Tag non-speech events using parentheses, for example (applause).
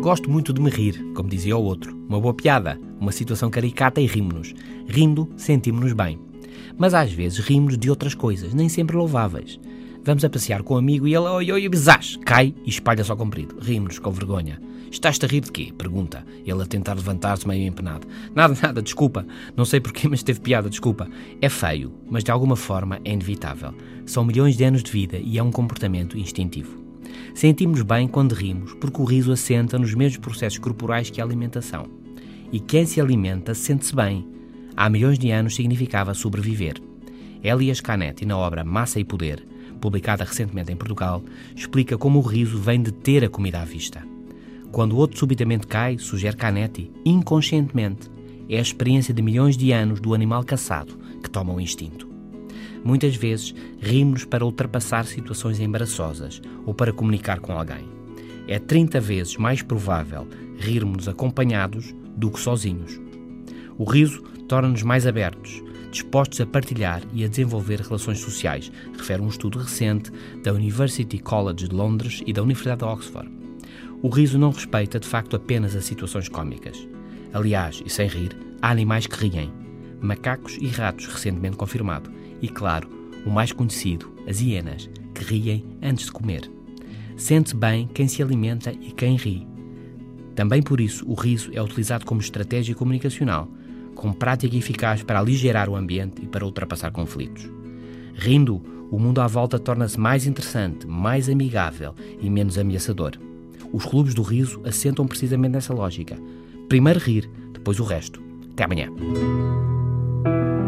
Gosto muito de me rir, como dizia o outro. Uma boa piada, uma situação caricata e rimos-nos. Rindo, sentimos-nos bem. Mas às vezes rimos de outras coisas, nem sempre louváveis. Vamos a passear com um amigo e ele, oi, oi, bizás, cai e espalha-se ao comprido. Rimos-nos com vergonha. Estás-te a rir de quê? Pergunta. Ele a tentar levantar-se meio empenado. Nada, (laughs) nada, desculpa. Não sei porquê, mas teve piada, desculpa. É feio, mas de alguma forma é inevitável. São milhões de anos de vida e é um comportamento instintivo. Sentimos bem quando rimos, porque o riso assenta nos mesmos processos corporais que a alimentação. E quem se alimenta sente-se bem. Há milhões de anos significava sobreviver. Elias Canetti, na obra Massa e Poder, publicada recentemente em Portugal, explica como o riso vem de ter a comida à vista. Quando o outro subitamente cai, sugere Canetti, inconscientemente, é a experiência de milhões de anos do animal caçado que toma o instinto. Muitas vezes rimos para ultrapassar situações embaraçosas ou para comunicar com alguém. É 30 vezes mais provável rirmos acompanhados do que sozinhos. O riso torna-nos mais abertos, dispostos a partilhar e a desenvolver relações sociais, refere um estudo recente da University College de Londres e da Universidade de Oxford. O riso não respeita de facto apenas as situações cômicas. Aliás, e sem rir, há animais que riem. Macacos e ratos, recentemente confirmado. E claro, o mais conhecido, as hienas, que riem antes de comer. Sente bem quem se alimenta e quem ri. Também por isso, o riso é utilizado como estratégia comunicacional, com prática eficaz para aligerar o ambiente e para ultrapassar conflitos. Rindo, o mundo à volta torna-se mais interessante, mais amigável e menos ameaçador. Os clubes do riso assentam precisamente nessa lógica. Primeiro rir, depois o resto. Até amanhã. Thank you.